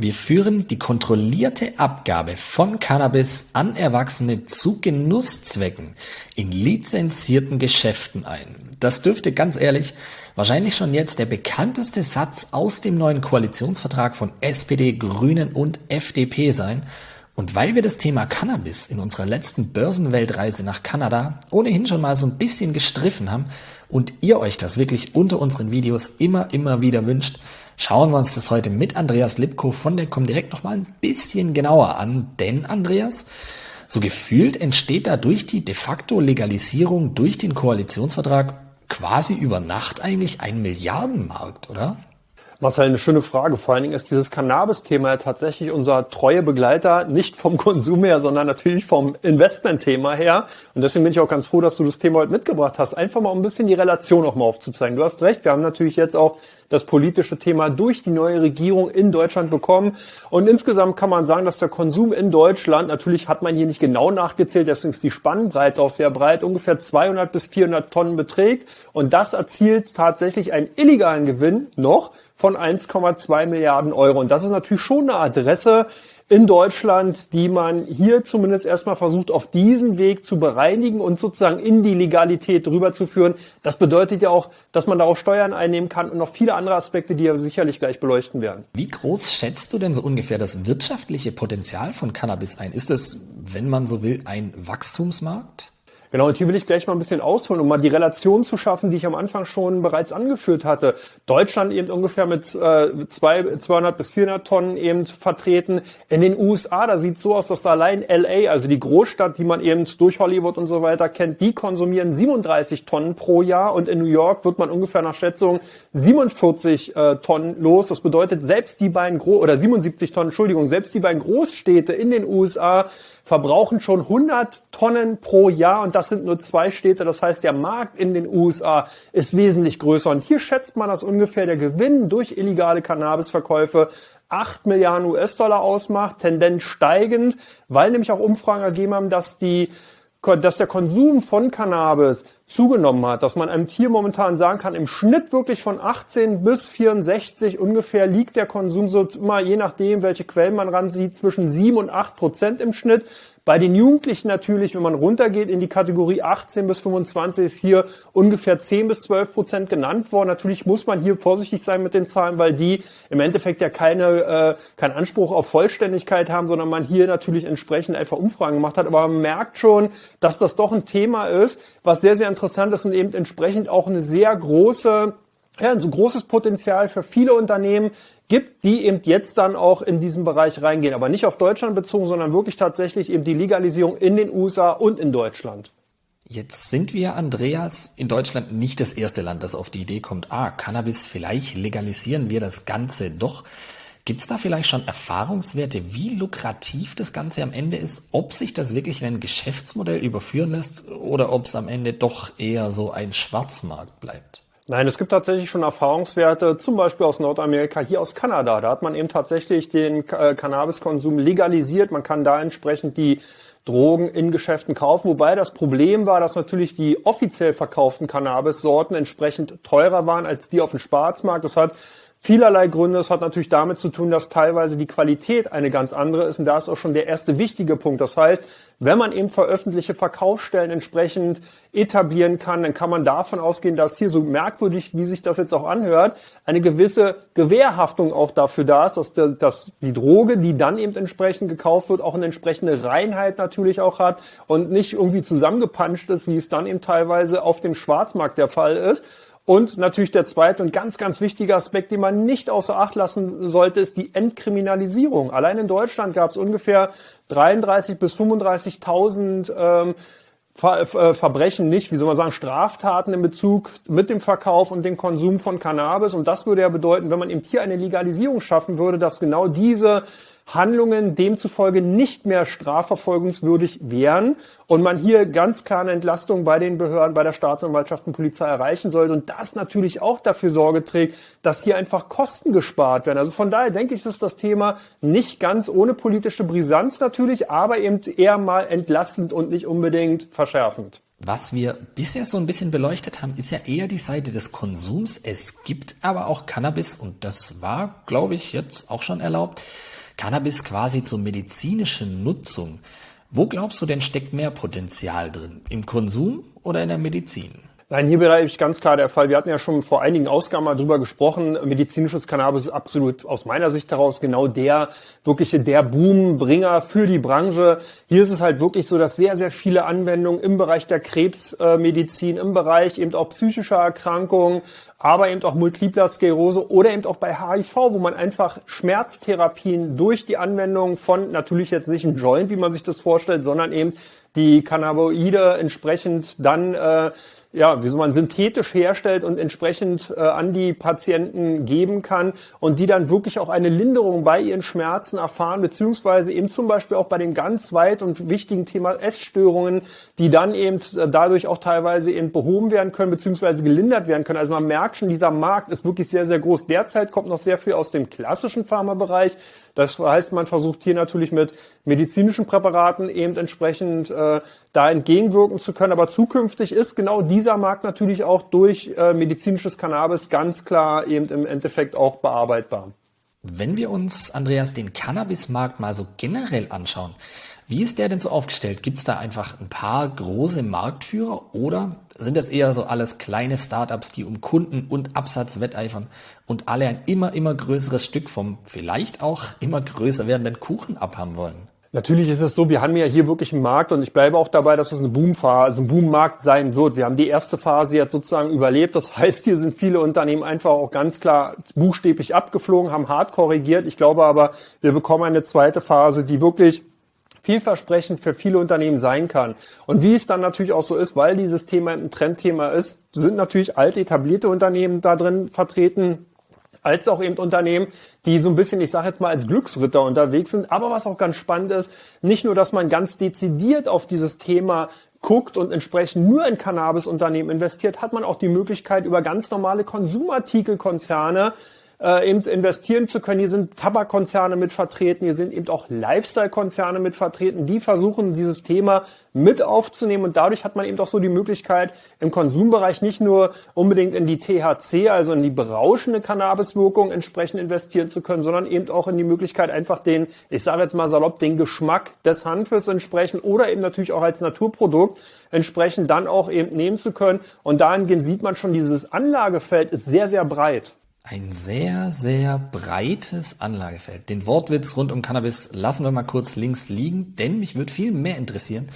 Wir führen die kontrollierte Abgabe von Cannabis an Erwachsene zu Genusszwecken in lizenzierten Geschäften ein. Das dürfte ganz ehrlich wahrscheinlich schon jetzt der bekannteste Satz aus dem neuen Koalitionsvertrag von SPD, Grünen und FDP sein. Und weil wir das Thema Cannabis in unserer letzten Börsenweltreise nach Kanada ohnehin schon mal so ein bisschen gestriffen haben und ihr euch das wirklich unter unseren Videos immer, immer wieder wünscht, schauen wir uns das heute mit Andreas Lipko von der Comdirect noch mal ein bisschen genauer an. Denn Andreas, so gefühlt entsteht da durch die de facto Legalisierung durch den Koalitionsvertrag quasi über Nacht eigentlich ein Milliardenmarkt, oder? Marcel, eine schöne Frage. Vor allen Dingen ist dieses Cannabis-Thema ja tatsächlich unser treue Begleiter, nicht vom Konsum her, sondern natürlich vom Investment-Thema her. Und deswegen bin ich auch ganz froh, dass du das Thema heute mitgebracht hast. Einfach mal um ein bisschen die Relation auch mal aufzuzeigen. Du hast recht, wir haben natürlich jetzt auch das politische Thema durch die neue Regierung in Deutschland bekommen. Und insgesamt kann man sagen, dass der Konsum in Deutschland, natürlich hat man hier nicht genau nachgezählt, deswegen ist die Spannbreite auch sehr breit, ungefähr 200 bis 400 Tonnen beträgt. Und das erzielt tatsächlich einen illegalen Gewinn noch von 1,2 Milliarden Euro. Und das ist natürlich schon eine Adresse in Deutschland, die man hier zumindest erstmal versucht, auf diesen Weg zu bereinigen und sozusagen in die Legalität rüberzuführen. Das bedeutet ja auch, dass man darauf Steuern einnehmen kann und noch viele andere Aspekte, die wir sicherlich gleich beleuchten werden. Wie groß schätzt du denn so ungefähr das wirtschaftliche Potenzial von Cannabis ein? Ist es, wenn man so will, ein Wachstumsmarkt? Genau, und hier will ich gleich mal ein bisschen ausholen, um mal die Relation zu schaffen, die ich am Anfang schon bereits angeführt hatte. Deutschland eben ungefähr mit äh, zwei, 200 bis 400 Tonnen eben vertreten. In den USA, da sieht so aus, dass da allein LA, also die Großstadt, die man eben durch Hollywood und so weiter kennt, die konsumieren 37 Tonnen pro Jahr und in New York wird man ungefähr nach Schätzung 47 äh, Tonnen los. Das bedeutet, selbst die beiden Gro oder 77 Tonnen, Entschuldigung, selbst die beiden Großstädte in den USA verbrauchen schon 100 Tonnen pro Jahr und das sind nur zwei Städte. Das heißt, der Markt in den USA ist wesentlich größer. Und hier schätzt man, dass ungefähr der Gewinn durch illegale Cannabisverkäufe 8 Milliarden US-Dollar ausmacht, Tendenz steigend, weil nämlich auch Umfragen ergeben haben, dass die dass der Konsum von Cannabis zugenommen hat, dass man einem Tier momentan sagen kann, im Schnitt wirklich von 18 bis 64 ungefähr liegt der Konsum so immer, je nachdem, welche Quellen man ran sieht, zwischen 7 und 8 Prozent im Schnitt. Bei den Jugendlichen natürlich, wenn man runtergeht in die Kategorie 18 bis 25, ist hier ungefähr 10 bis 12 Prozent genannt worden. Natürlich muss man hier vorsichtig sein mit den Zahlen, weil die im Endeffekt ja keine, äh, keinen Anspruch auf Vollständigkeit haben, sondern man hier natürlich entsprechend einfach Umfragen gemacht hat. Aber man merkt schon, dass das doch ein Thema ist, was sehr, sehr interessant ist und eben entsprechend auch eine sehr große ja, ein so großes Potenzial für viele Unternehmen gibt, die eben jetzt dann auch in diesen Bereich reingehen. Aber nicht auf Deutschland bezogen, sondern wirklich tatsächlich eben die Legalisierung in den USA und in Deutschland. Jetzt sind wir, Andreas, in Deutschland nicht das erste Land, das auf die Idee kommt, ah, Cannabis, vielleicht legalisieren wir das Ganze doch. Gibt es da vielleicht schon Erfahrungswerte, wie lukrativ das Ganze am Ende ist, ob sich das wirklich in ein Geschäftsmodell überführen lässt oder ob es am Ende doch eher so ein Schwarzmarkt bleibt? Nein, es gibt tatsächlich schon Erfahrungswerte, zum Beispiel aus Nordamerika, hier aus Kanada. Da hat man eben tatsächlich den äh, Cannabiskonsum legalisiert. Man kann da entsprechend die Drogen in Geschäften kaufen. Wobei das Problem war, dass natürlich die offiziell verkauften Cannabissorten entsprechend teurer waren als die auf dem Schwarzmarkt. Das hat vielerlei Gründe. Es hat natürlich damit zu tun, dass teilweise die Qualität eine ganz andere ist. Und da ist auch schon der erste wichtige Punkt. Das heißt, wenn man eben veröffentlichte Verkaufsstellen entsprechend etablieren kann, dann kann man davon ausgehen, dass hier so merkwürdig, wie sich das jetzt auch anhört, eine gewisse Gewährhaftung auch dafür da ist, dass, der, dass die Droge, die dann eben entsprechend gekauft wird, auch eine entsprechende Reinheit natürlich auch hat und nicht irgendwie zusammengepanscht ist, wie es dann eben teilweise auf dem Schwarzmarkt der Fall ist. Und natürlich der zweite und ganz, ganz wichtige Aspekt, den man nicht außer Acht lassen sollte, ist die Entkriminalisierung. Allein in Deutschland gab es ungefähr 33 bis 35.000 ähm, Ver äh, Verbrechen nicht, wie soll man sagen, Straftaten in Bezug mit dem Verkauf und dem Konsum von Cannabis. Und das würde ja bedeuten, wenn man eben hier eine Legalisierung schaffen würde, dass genau diese Handlungen demzufolge nicht mehr strafverfolgungswürdig wären und man hier ganz klar eine Entlastung bei den Behörden, bei der Staatsanwaltschaft und Polizei erreichen sollte und das natürlich auch dafür Sorge trägt, dass hier einfach Kosten gespart werden. Also von daher denke ich, ist das Thema nicht ganz ohne politische Brisanz natürlich, aber eben eher mal entlastend und nicht unbedingt verschärfend. Was wir bisher so ein bisschen beleuchtet haben, ist ja eher die Seite des Konsums. Es gibt aber auch Cannabis und das war, glaube ich, jetzt auch schon erlaubt. Cannabis quasi zur medizinischen Nutzung. Wo glaubst du denn steckt mehr Potenzial drin? Im Konsum oder in der Medizin? Nein, hier ich ganz klar der Fall. Wir hatten ja schon vor einigen Ausgaben mal drüber gesprochen. Medizinisches Cannabis ist absolut aus meiner Sicht heraus genau der wirkliche der Boombringer für die Branche. Hier ist es halt wirklich so, dass sehr, sehr viele Anwendungen im Bereich der Krebsmedizin, im Bereich eben auch psychischer Erkrankungen, aber eben auch Multipler Sklerose oder eben auch bei HIV, wo man einfach Schmerztherapien durch die Anwendung von natürlich jetzt nicht ein Joint, wie man sich das vorstellt, sondern eben die Cannabinoide entsprechend dann äh, ja, wie so man synthetisch herstellt und entsprechend äh, an die Patienten geben kann und die dann wirklich auch eine Linderung bei ihren Schmerzen erfahren, beziehungsweise eben zum Beispiel auch bei dem ganz weit und wichtigen Thema Essstörungen, die dann eben äh, dadurch auch teilweise eben behoben werden können, beziehungsweise gelindert werden können. Also man merkt schon, dieser Markt ist wirklich sehr, sehr groß. Derzeit kommt noch sehr viel aus dem klassischen Pharmabereich. Das heißt, man versucht hier natürlich mit medizinischen Präparaten eben entsprechend äh, da entgegenwirken zu können. Aber zukünftig ist genau dieser Markt natürlich auch durch äh, medizinisches Cannabis ganz klar eben im Endeffekt auch bearbeitbar. Wenn wir uns, Andreas, den Cannabismarkt mal so generell anschauen, wie ist der denn so aufgestellt? Gibt es da einfach ein paar große Marktführer oder sind das eher so alles kleine Startups, die um Kunden und Absatz wetteifern und alle ein immer, immer größeres Stück vom vielleicht auch immer größer werdenden Kuchen abhaben wollen? Natürlich ist es so, wir haben ja hier wirklich einen Markt und ich bleibe auch dabei, dass es eine Boomphase, also ein Boommarkt sein wird. Wir haben die erste Phase jetzt sozusagen überlebt. Das heißt, hier sind viele Unternehmen einfach auch ganz klar buchstäblich abgeflogen, haben hart korrigiert. Ich glaube aber, wir bekommen eine zweite Phase, die wirklich vielversprechend für viele Unternehmen sein kann. Und wie es dann natürlich auch so ist, weil dieses Thema ein Trendthema ist, sind natürlich alte etablierte Unternehmen da drin vertreten, als auch eben Unternehmen, die so ein bisschen, ich sage jetzt mal, als Glücksritter unterwegs sind. Aber was auch ganz spannend ist, nicht nur, dass man ganz dezidiert auf dieses Thema guckt und entsprechend nur in Cannabis-Unternehmen investiert, hat man auch die Möglichkeit, über ganz normale Konsumartikelkonzerne äh, eben investieren zu können. Hier sind Tabakkonzerne mit vertreten, hier sind eben auch Lifestyle-Konzerne mit vertreten, die versuchen, dieses Thema mit aufzunehmen und dadurch hat man eben auch so die Möglichkeit, im Konsumbereich nicht nur unbedingt in die THC, also in die berauschende Cannabiswirkung entsprechend investieren zu können, sondern eben auch in die Möglichkeit, einfach den, ich sage jetzt mal salopp, den Geschmack des Hanfes entsprechend oder eben natürlich auch als Naturprodukt entsprechend dann auch eben nehmen zu können. Und dahingehend sieht man schon, dieses Anlagefeld ist sehr, sehr breit. Ein sehr, sehr breites Anlagefeld. Den Wortwitz rund um Cannabis lassen wir mal kurz links liegen, denn mich würde viel mehr interessieren.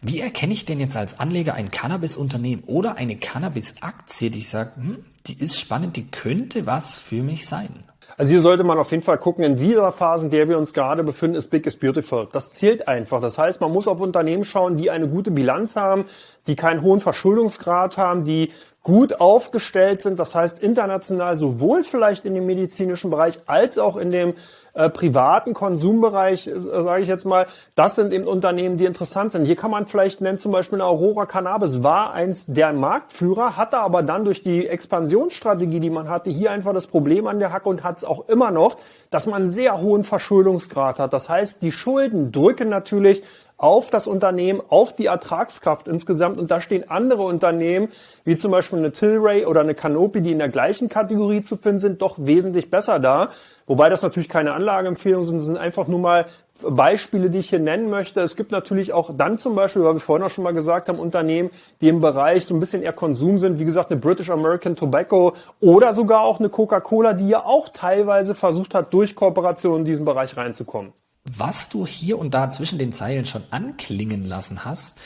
Wie erkenne ich denn jetzt als Anleger ein Cannabis-Unternehmen oder eine Cannabis-Aktie, die ich sage, hm, die ist spannend, die könnte was für mich sein? Also hier sollte man auf jeden Fall gucken, in dieser Phase, in der wir uns gerade befinden, ist Big is Beautiful. Das zählt einfach. Das heißt, man muss auf Unternehmen schauen, die eine gute Bilanz haben, die keinen hohen Verschuldungsgrad haben, die gut aufgestellt sind. Das heißt, international sowohl vielleicht in dem medizinischen Bereich als auch in dem äh, privaten Konsumbereich, äh, sage ich jetzt mal, das sind eben Unternehmen, die interessant sind. Hier kann man vielleicht nennen, zum Beispiel Aurora Cannabis war eins der Marktführer, hatte aber dann durch die Expansionsstrategie, die man hatte, hier einfach das Problem an der Hacke und hat es auch immer noch, dass man einen sehr hohen Verschuldungsgrad hat. Das heißt, die Schulden drücken natürlich auf das Unternehmen, auf die Ertragskraft insgesamt. Und da stehen andere Unternehmen, wie zum Beispiel eine Tilray oder eine Canopy, die in der gleichen Kategorie zu finden sind, doch wesentlich besser da. Wobei das natürlich keine Anlageempfehlungen sind, sind einfach nur mal Beispiele, die ich hier nennen möchte. Es gibt natürlich auch dann zum Beispiel, weil wir vorhin auch schon mal gesagt haben, Unternehmen, die im Bereich so ein bisschen eher Konsum sind, wie gesagt, eine British American Tobacco oder sogar auch eine Coca-Cola, die ja auch teilweise versucht hat, durch Kooperation in diesen Bereich reinzukommen. Was du hier und da zwischen den Zeilen schon anklingen lassen hast,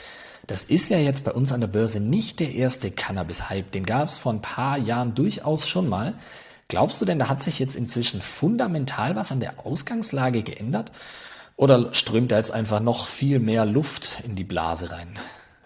das ist ja jetzt bei uns an der Börse nicht der erste Cannabis-Hype. Den gab es vor ein paar Jahren durchaus schon mal. Glaubst du denn, da hat sich jetzt inzwischen fundamental was an der Ausgangslage geändert? Oder strömt da jetzt einfach noch viel mehr Luft in die Blase rein?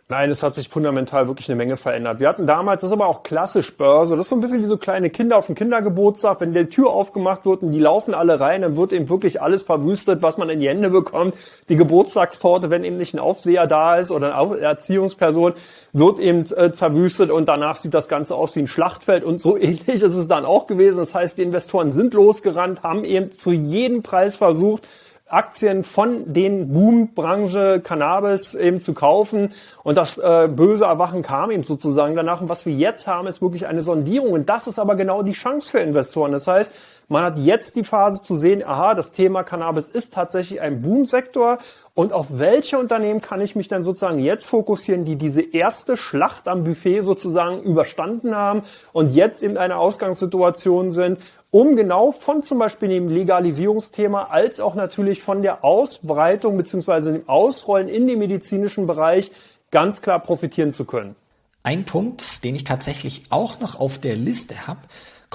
Nein, es hat sich fundamental wirklich eine Menge verändert. Wir hatten damals, das ist aber auch klassisch Börse, das ist so ein bisschen wie so kleine Kinder auf dem Kindergeburtstag, wenn die Tür aufgemacht wird und die laufen alle rein, dann wird eben wirklich alles verwüstet, was man in die Hände bekommt. Die Geburtstagstorte, wenn eben nicht ein Aufseher da ist oder eine Erziehungsperson, wird eben äh, zerwüstet und danach sieht das Ganze aus wie ein Schlachtfeld und so ähnlich ist es dann auch gewesen. Das heißt, die Investoren sind losgerannt, haben eben zu jedem Preis versucht, Aktien von den Boombranche Cannabis eben zu kaufen. Und das äh, böse Erwachen kam eben sozusagen danach. Und was wir jetzt haben, ist wirklich eine Sondierung. Und das ist aber genau die Chance für Investoren. Das heißt, man hat jetzt die Phase zu sehen, aha, das Thema Cannabis ist tatsächlich ein Boomsektor. Und auf welche Unternehmen kann ich mich dann sozusagen jetzt fokussieren, die diese erste Schlacht am Buffet sozusagen überstanden haben und jetzt in einer Ausgangssituation sind, um genau von zum Beispiel dem Legalisierungsthema als auch natürlich von der Ausbreitung beziehungsweise dem Ausrollen in den medizinischen Bereich ganz klar profitieren zu können. Ein Punkt, den ich tatsächlich auch noch auf der Liste habe,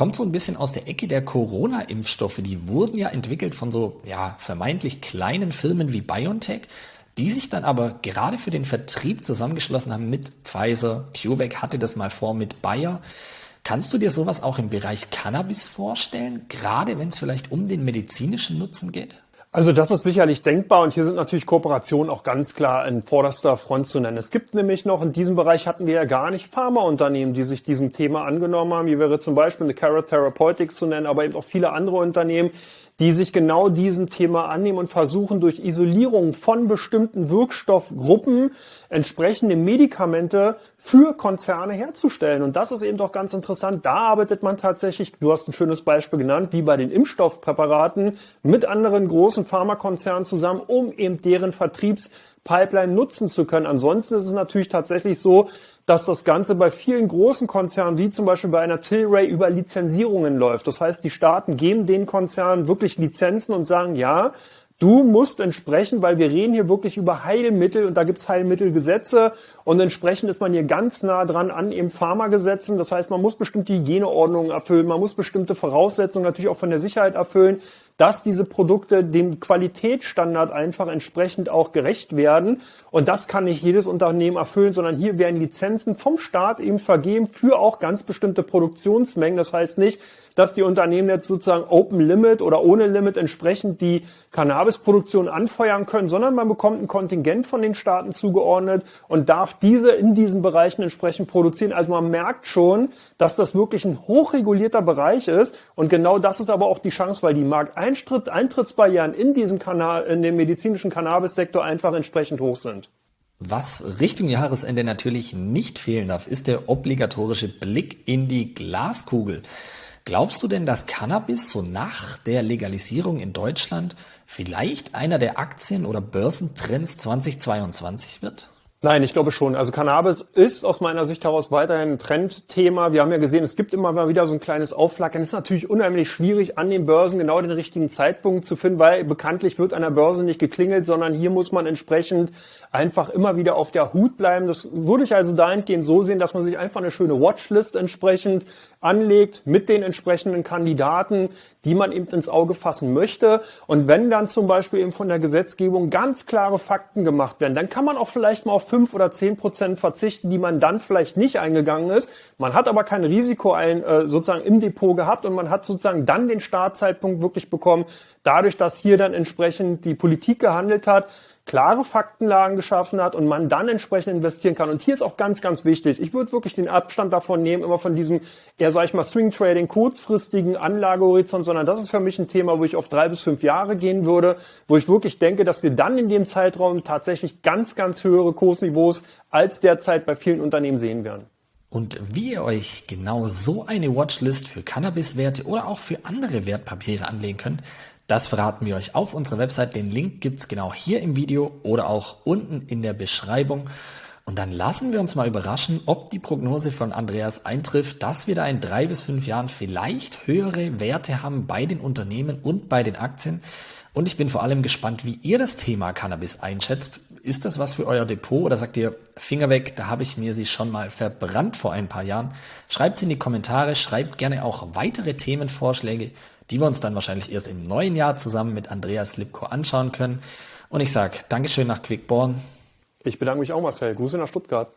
kommt so ein bisschen aus der Ecke der Corona-Impfstoffe. Die wurden ja entwickelt von so ja, vermeintlich kleinen Firmen wie BioNTech, die sich dann aber gerade für den Vertrieb zusammengeschlossen haben mit Pfizer. CureVac hatte das mal vor mit Bayer. Kannst du dir sowas auch im Bereich Cannabis vorstellen, gerade wenn es vielleicht um den medizinischen Nutzen geht? Also das ist sicherlich denkbar und hier sind natürlich Kooperationen auch ganz klar in vorderster Front zu nennen. Es gibt nämlich noch, in diesem Bereich hatten wir ja gar nicht Pharmaunternehmen, die sich diesem Thema angenommen haben. Hier wäre zum Beispiel eine Carrot Therapeutics zu nennen, aber eben auch viele andere Unternehmen, die sich genau diesem Thema annehmen und versuchen durch Isolierung von bestimmten Wirkstoffgruppen entsprechende Medikamente für Konzerne herzustellen. Und das ist eben doch ganz interessant. Da arbeitet man tatsächlich, du hast ein schönes Beispiel genannt, wie bei den Impfstoffpräparaten mit anderen großen Pharmakonzernen zusammen, um eben deren Vertriebspipeline nutzen zu können. Ansonsten ist es natürlich tatsächlich so, dass das Ganze bei vielen großen Konzernen, wie zum Beispiel bei einer Tilray, über Lizenzierungen läuft. Das heißt, die Staaten geben den Konzernen wirklich Lizenzen und sagen, ja, Du musst entsprechend, weil wir reden hier wirklich über Heilmittel und da gibt's Heilmittelgesetze und entsprechend ist man hier ganz nah dran an eben Pharmagesetzen. Das heißt, man muss bestimmte Hygieneordnungen erfüllen, man muss bestimmte Voraussetzungen natürlich auch von der Sicherheit erfüllen, dass diese Produkte dem Qualitätsstandard einfach entsprechend auch gerecht werden. Und das kann nicht jedes Unternehmen erfüllen, sondern hier werden Lizenzen vom Staat eben vergeben für auch ganz bestimmte Produktionsmengen. Das heißt nicht, dass die Unternehmen jetzt sozusagen Open Limit oder ohne Limit entsprechend die Cannabisproduktion anfeuern können, sondern man bekommt ein Kontingent von den Staaten zugeordnet und darf diese in diesen Bereichen entsprechend produzieren. Also man merkt schon, dass das wirklich ein hochregulierter Bereich ist und genau das ist aber auch die Chance, weil die Markteintrittsbarrieren in diesem Kanal, in dem medizinischen Cannabissektor einfach entsprechend hoch sind. Was Richtung Jahresende natürlich nicht fehlen darf, ist der obligatorische Blick in die Glaskugel. Glaubst du denn, dass Cannabis so nach der Legalisierung in Deutschland vielleicht einer der Aktien- oder Börsentrends 2022 wird? Nein, ich glaube schon. Also Cannabis ist aus meiner Sicht heraus weiterhin ein Trendthema. Wir haben ja gesehen, es gibt immer mal wieder so ein kleines Aufflackern. Es ist natürlich unheimlich schwierig, an den Börsen genau den richtigen Zeitpunkt zu finden, weil bekanntlich wird an der Börse nicht geklingelt, sondern hier muss man entsprechend einfach immer wieder auf der Hut bleiben. Das würde ich also dahingehend so sehen, dass man sich einfach eine schöne Watchlist entsprechend anlegt mit den entsprechenden Kandidaten, die man eben ins Auge fassen möchte. Und wenn dann zum Beispiel eben von der Gesetzgebung ganz klare Fakten gemacht werden, dann kann man auch vielleicht mal auf fünf oder zehn Prozent verzichten, die man dann vielleicht nicht eingegangen ist. Man hat aber kein Risiko ein, äh, sozusagen im Depot gehabt und man hat sozusagen dann den Startzeitpunkt wirklich bekommen, dadurch, dass hier dann entsprechend die Politik gehandelt hat, klare Faktenlagen geschaffen hat und man dann entsprechend investieren kann. Und hier ist auch ganz, ganz wichtig. Ich würde wirklich den Abstand davon nehmen, immer von diesem eher, sag ich mal, Swing Trading, kurzfristigen Anlagehorizont, sondern das ist für mich ein Thema, wo ich auf drei bis fünf Jahre gehen würde, wo ich wirklich denke, dass wir dann in dem Zeitraum tatsächlich ganz, ganz höhere Kursniveaus als derzeit bei vielen Unternehmen sehen werden. Und wie ihr euch genau so eine Watchlist für Cannabis-Werte oder auch für andere Wertpapiere anlegen könnt, das verraten wir euch auf unserer Website. Den Link gibt's genau hier im Video oder auch unten in der Beschreibung. Und dann lassen wir uns mal überraschen, ob die Prognose von Andreas eintrifft, dass wir da in drei bis fünf Jahren vielleicht höhere Werte haben bei den Unternehmen und bei den Aktien. Und ich bin vor allem gespannt, wie ihr das Thema Cannabis einschätzt. Ist das was für euer Depot oder sagt ihr, Finger weg, da habe ich mir sie schon mal verbrannt vor ein paar Jahren? Schreibt es in die Kommentare, schreibt gerne auch weitere Themenvorschläge die wir uns dann wahrscheinlich erst im neuen Jahr zusammen mit Andreas Lipko anschauen können. Und ich sage Dankeschön nach Quickborn. Ich bedanke mich auch, Marcel. Grüße nach Stuttgart.